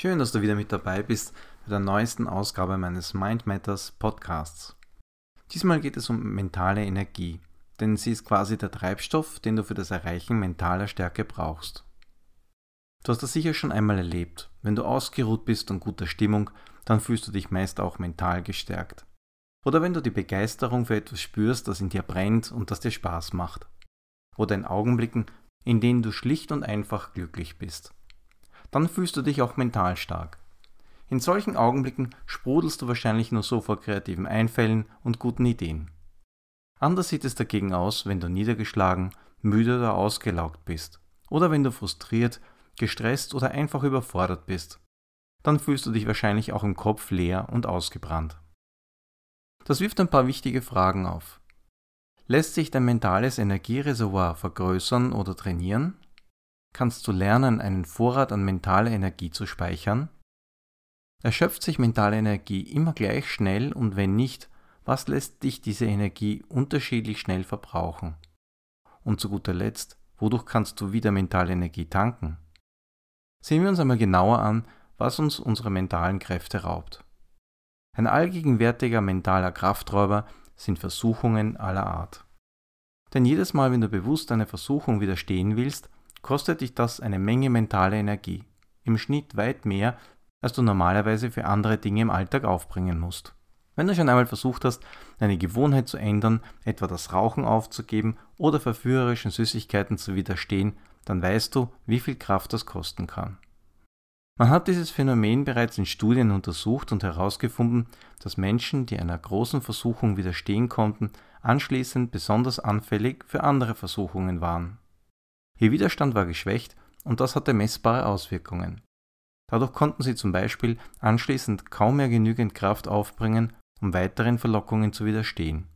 Schön, dass du wieder mit dabei bist bei der neuesten Ausgabe meines Mind Matters Podcasts. Diesmal geht es um mentale Energie, denn sie ist quasi der Treibstoff, den du für das Erreichen mentaler Stärke brauchst. Du hast das sicher schon einmal erlebt. Wenn du ausgeruht bist und guter Stimmung, dann fühlst du dich meist auch mental gestärkt. Oder wenn du die Begeisterung für etwas spürst, das in dir brennt und das dir Spaß macht. Oder in Augenblicken, in denen du schlicht und einfach glücklich bist dann fühlst du dich auch mental stark. In solchen Augenblicken sprudelst du wahrscheinlich nur so vor kreativen Einfällen und guten Ideen. Anders sieht es dagegen aus, wenn du niedergeschlagen, müde oder ausgelaugt bist. Oder wenn du frustriert, gestresst oder einfach überfordert bist. Dann fühlst du dich wahrscheinlich auch im Kopf leer und ausgebrannt. Das wirft ein paar wichtige Fragen auf. Lässt sich dein mentales Energiereservoir vergrößern oder trainieren? Kannst du lernen, einen Vorrat an mentaler Energie zu speichern? Erschöpft sich mentale Energie immer gleich schnell und wenn nicht, was lässt dich diese Energie unterschiedlich schnell verbrauchen? Und zu guter Letzt, wodurch kannst du wieder mentale Energie tanken? Sehen wir uns einmal genauer an, was uns unsere mentalen Kräfte raubt. Ein allgegenwärtiger mentaler Krafträuber sind Versuchungen aller Art. Denn jedes Mal, wenn du bewusst einer Versuchung widerstehen willst, kostet dich das eine Menge mentale Energie, im Schnitt weit mehr, als du normalerweise für andere Dinge im Alltag aufbringen musst. Wenn du schon einmal versucht hast, eine Gewohnheit zu ändern, etwa das Rauchen aufzugeben oder verführerischen Süßigkeiten zu widerstehen, dann weißt du, wie viel Kraft das kosten kann. Man hat dieses Phänomen bereits in Studien untersucht und herausgefunden, dass Menschen, die einer großen Versuchung widerstehen konnten, anschließend besonders anfällig für andere Versuchungen waren. Ihr Widerstand war geschwächt und das hatte messbare Auswirkungen. Dadurch konnten sie zum Beispiel anschließend kaum mehr genügend Kraft aufbringen, um weiteren Verlockungen zu widerstehen.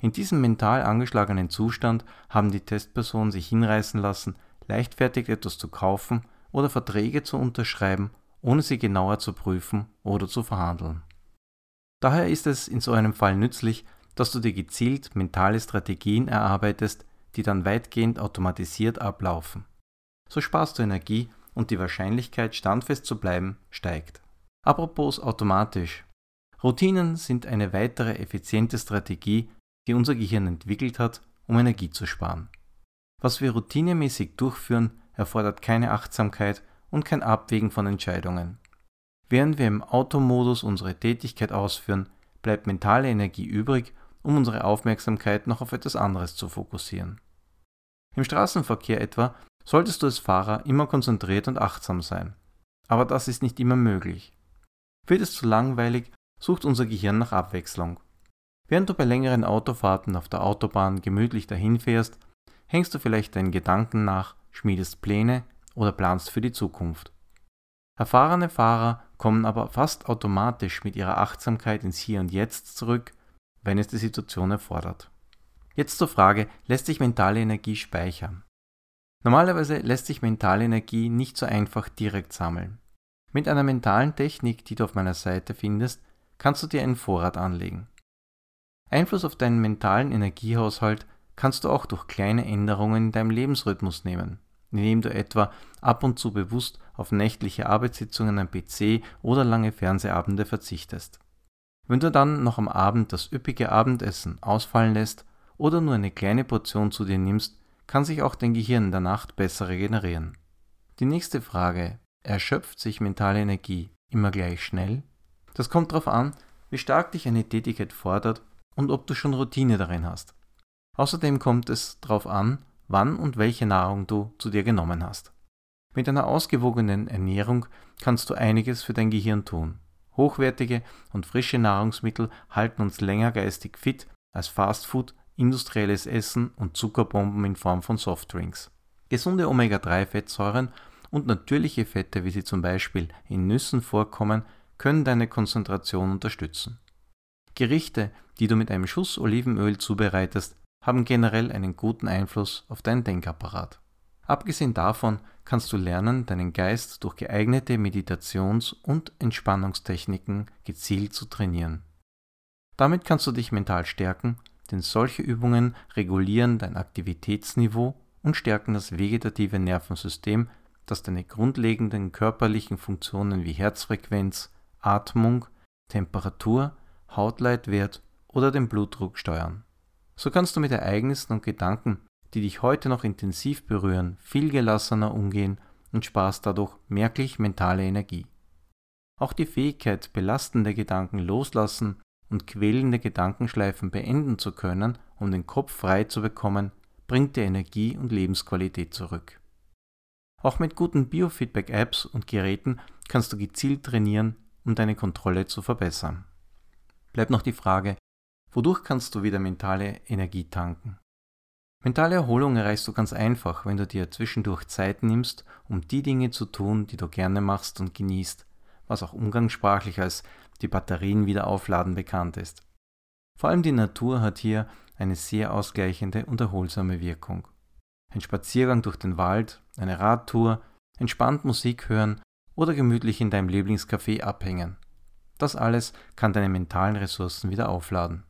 In diesem mental angeschlagenen Zustand haben die Testpersonen sich hinreißen lassen, leichtfertig etwas zu kaufen oder Verträge zu unterschreiben, ohne sie genauer zu prüfen oder zu verhandeln. Daher ist es in so einem Fall nützlich, dass du dir gezielt mentale Strategien erarbeitest, die dann weitgehend automatisiert ablaufen. So sparst du Energie und die Wahrscheinlichkeit, standfest zu bleiben, steigt. Apropos automatisch. Routinen sind eine weitere effiziente Strategie, die unser Gehirn entwickelt hat, um Energie zu sparen. Was wir routinemäßig durchführen, erfordert keine Achtsamkeit und kein Abwägen von Entscheidungen. Während wir im Automodus unsere Tätigkeit ausführen, bleibt mentale Energie übrig um unsere Aufmerksamkeit noch auf etwas anderes zu fokussieren. Im Straßenverkehr etwa solltest du als Fahrer immer konzentriert und achtsam sein. Aber das ist nicht immer möglich. Wird es zu langweilig, sucht unser Gehirn nach Abwechslung. Während du bei längeren Autofahrten auf der Autobahn gemütlich dahinfährst, hängst du vielleicht deinen Gedanken nach, schmiedest Pläne oder planst für die Zukunft. Erfahrene Fahrer kommen aber fast automatisch mit ihrer Achtsamkeit ins Hier und Jetzt zurück wenn es die Situation erfordert. Jetzt zur Frage, lässt sich mentale Energie speichern? Normalerweise lässt sich mentale Energie nicht so einfach direkt sammeln. Mit einer mentalen Technik, die du auf meiner Seite findest, kannst du dir einen Vorrat anlegen. Einfluss auf deinen mentalen Energiehaushalt kannst du auch durch kleine Änderungen in deinem Lebensrhythmus nehmen, indem du etwa ab und zu bewusst auf nächtliche Arbeitssitzungen am PC oder lange Fernsehabende verzichtest. Wenn du dann noch am Abend das üppige Abendessen ausfallen lässt oder nur eine kleine Portion zu dir nimmst, kann sich auch dein Gehirn in der Nacht besser regenerieren. Die nächste Frage, erschöpft sich mentale Energie immer gleich schnell? Das kommt darauf an, wie stark dich eine Tätigkeit fordert und ob du schon Routine darin hast. Außerdem kommt es darauf an, wann und welche Nahrung du zu dir genommen hast. Mit einer ausgewogenen Ernährung kannst du einiges für dein Gehirn tun. Hochwertige und frische Nahrungsmittel halten uns länger geistig fit als Fastfood, industrielles Essen und Zuckerbomben in Form von Softdrinks. Gesunde Omega-3-Fettsäuren und natürliche Fette, wie sie zum Beispiel in Nüssen vorkommen, können deine Konzentration unterstützen. Gerichte, die du mit einem Schuss Olivenöl zubereitest, haben generell einen guten Einfluss auf deinen Denkapparat. Abgesehen davon kannst du lernen, deinen Geist durch geeignete Meditations- und Entspannungstechniken gezielt zu trainieren. Damit kannst du dich mental stärken, denn solche Übungen regulieren dein Aktivitätsniveau und stärken das vegetative Nervensystem, dass deine grundlegenden körperlichen Funktionen wie Herzfrequenz, Atmung, Temperatur, Hautleitwert oder den Blutdruck steuern. So kannst du mit Ereignissen und Gedanken, die dich heute noch intensiv berühren, viel gelassener umgehen und sparst dadurch merklich mentale Energie. Auch die Fähigkeit, belastende Gedanken loslassen und quälende Gedankenschleifen beenden zu können, um den Kopf frei zu bekommen, bringt dir Energie und Lebensqualität zurück. Auch mit guten Biofeedback-Apps und Geräten kannst du gezielt trainieren, um deine Kontrolle zu verbessern. Bleibt noch die Frage, wodurch kannst du wieder mentale Energie tanken? Mentale Erholung erreichst du ganz einfach, wenn du dir zwischendurch Zeit nimmst, um die Dinge zu tun, die du gerne machst und genießt, was auch umgangssprachlich als die Batterien wieder aufladen bekannt ist. Vor allem die Natur hat hier eine sehr ausgleichende und erholsame Wirkung. Ein Spaziergang durch den Wald, eine Radtour, entspannt Musik hören oder gemütlich in deinem Lieblingscafé abhängen. Das alles kann deine mentalen Ressourcen wieder aufladen.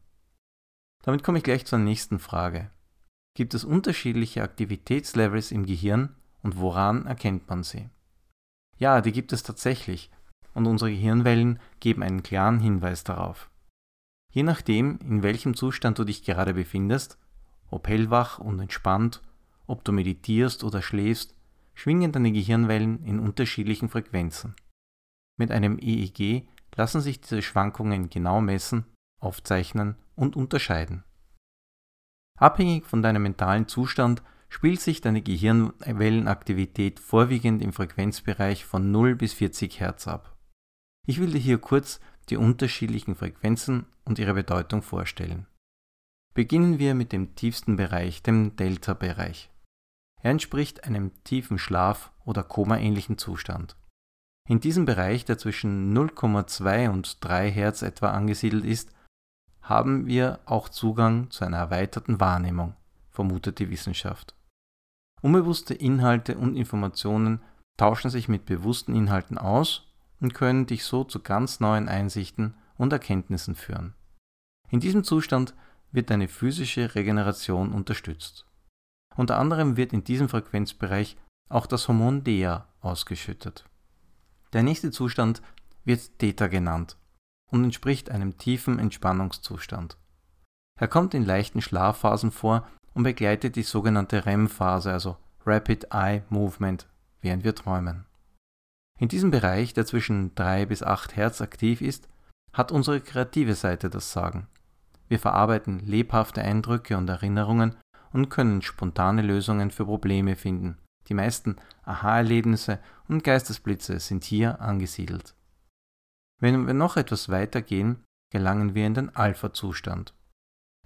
Damit komme ich gleich zur nächsten Frage. Gibt es unterschiedliche Aktivitätslevels im Gehirn und woran erkennt man sie? Ja, die gibt es tatsächlich und unsere Gehirnwellen geben einen klaren Hinweis darauf. Je nachdem, in welchem Zustand du dich gerade befindest, ob hellwach und entspannt, ob du meditierst oder schläfst, schwingen deine Gehirnwellen in unterschiedlichen Frequenzen. Mit einem EEG lassen sich diese Schwankungen genau messen, aufzeichnen und unterscheiden. Abhängig von deinem mentalen Zustand spielt sich deine Gehirnwellenaktivität vorwiegend im Frequenzbereich von 0 bis 40 Hertz ab. Ich will dir hier kurz die unterschiedlichen Frequenzen und ihre Bedeutung vorstellen. Beginnen wir mit dem tiefsten Bereich, dem Delta-Bereich. Er entspricht einem tiefen Schlaf- oder Koma-ähnlichen Zustand. In diesem Bereich, der zwischen 0,2 und 3 Hertz etwa angesiedelt ist, haben wir auch Zugang zu einer erweiterten Wahrnehmung, vermutet die Wissenschaft. Unbewusste Inhalte und Informationen tauschen sich mit bewussten Inhalten aus und können dich so zu ganz neuen Einsichten und Erkenntnissen führen. In diesem Zustand wird deine physische Regeneration unterstützt. Unter anderem wird in diesem Frequenzbereich auch das Hormon DEA ausgeschüttet. Der nächste Zustand wird Theta genannt und entspricht einem tiefen Entspannungszustand. Er kommt in leichten Schlafphasen vor und begleitet die sogenannte REM-Phase, also Rapid Eye Movement, während wir träumen. In diesem Bereich, der zwischen 3 bis 8 Hertz aktiv ist, hat unsere kreative Seite das Sagen. Wir verarbeiten lebhafte Eindrücke und Erinnerungen und können spontane Lösungen für Probleme finden. Die meisten Aha-Erlebnisse und Geistesblitze sind hier angesiedelt. Wenn wir noch etwas weiter gehen, gelangen wir in den Alpha-Zustand.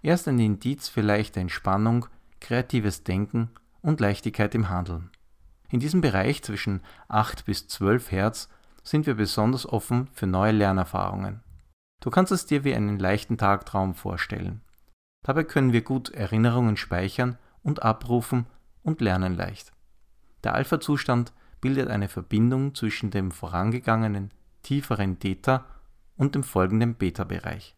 Erst ein Indiz für leichte Entspannung, kreatives Denken und Leichtigkeit im Handeln. In diesem Bereich zwischen 8 bis 12 Hertz sind wir besonders offen für neue Lernerfahrungen. Du kannst es dir wie einen leichten Tagtraum vorstellen. Dabei können wir gut Erinnerungen speichern und abrufen und lernen leicht. Der Alpha-Zustand bildet eine Verbindung zwischen dem vorangegangenen tieferen Theta und dem folgenden Beta-Bereich.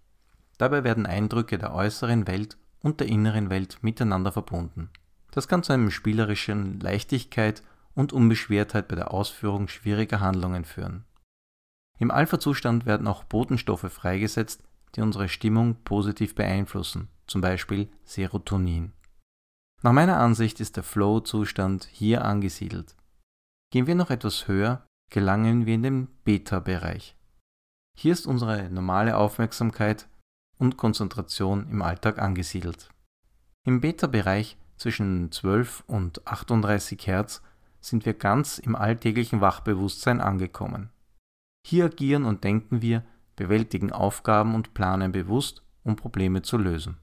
Dabei werden Eindrücke der äußeren Welt und der inneren Welt miteinander verbunden. Das kann zu einem spielerischen Leichtigkeit und Unbeschwertheit bei der Ausführung schwieriger Handlungen führen. Im Alpha-Zustand werden auch Botenstoffe freigesetzt, die unsere Stimmung positiv beeinflussen, zum Beispiel Serotonin. Nach meiner Ansicht ist der Flow-Zustand hier angesiedelt. Gehen wir noch etwas höher, gelangen wir in den Beta-Bereich. Hier ist unsere normale Aufmerksamkeit und Konzentration im Alltag angesiedelt. Im Beta-Bereich zwischen 12 und 38 Hertz sind wir ganz im alltäglichen Wachbewusstsein angekommen. Hier agieren und denken wir, bewältigen Aufgaben und planen bewusst, um Probleme zu lösen.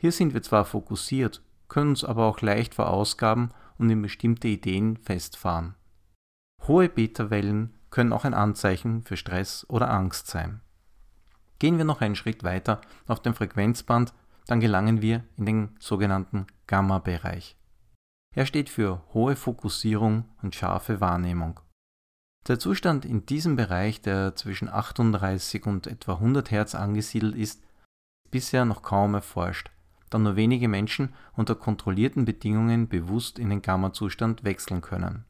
Hier sind wir zwar fokussiert, können uns aber auch leicht verausgaben und in bestimmte Ideen festfahren. Hohe Beta-Wellen können auch ein Anzeichen für Stress oder Angst sein. Gehen wir noch einen Schritt weiter auf dem Frequenzband, dann gelangen wir in den sogenannten Gamma-Bereich. Er steht für hohe Fokussierung und scharfe Wahrnehmung. Der Zustand in diesem Bereich, der zwischen 38 und etwa 100 Hertz angesiedelt ist, ist bisher noch kaum erforscht, da nur wenige Menschen unter kontrollierten Bedingungen bewusst in den Gamma-Zustand wechseln können.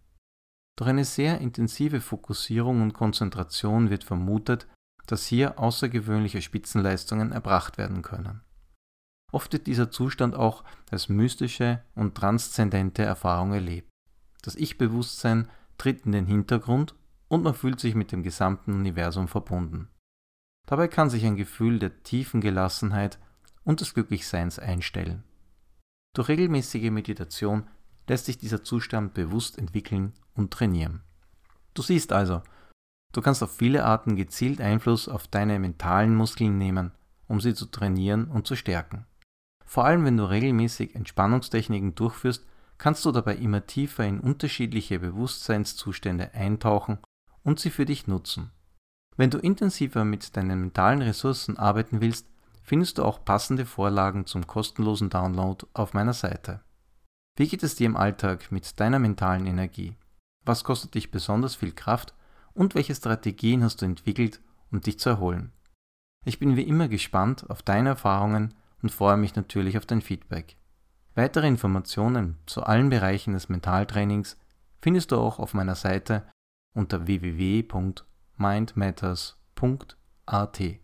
Durch eine sehr intensive Fokussierung und Konzentration wird vermutet, dass hier außergewöhnliche Spitzenleistungen erbracht werden können. Oft wird dieser Zustand auch als mystische und transzendente Erfahrung erlebt. Das Ich-Bewusstsein tritt in den Hintergrund und man fühlt sich mit dem gesamten Universum verbunden. Dabei kann sich ein Gefühl der tiefen Gelassenheit und des Glücklichseins einstellen. Durch regelmäßige Meditation lässt sich dieser Zustand bewusst entwickeln und trainieren. Du siehst also, du kannst auf viele Arten gezielt Einfluss auf deine mentalen Muskeln nehmen, um sie zu trainieren und zu stärken. Vor allem wenn du regelmäßig Entspannungstechniken durchführst, kannst du dabei immer tiefer in unterschiedliche Bewusstseinszustände eintauchen und sie für dich nutzen. Wenn du intensiver mit deinen mentalen Ressourcen arbeiten willst, findest du auch passende Vorlagen zum kostenlosen Download auf meiner Seite. Wie geht es dir im Alltag mit deiner mentalen Energie? Was kostet dich besonders viel Kraft und welche Strategien hast du entwickelt, um dich zu erholen? Ich bin wie immer gespannt auf deine Erfahrungen und freue mich natürlich auf dein Feedback. Weitere Informationen zu allen Bereichen des Mentaltrainings findest du auch auf meiner Seite unter www.mindmatters.at.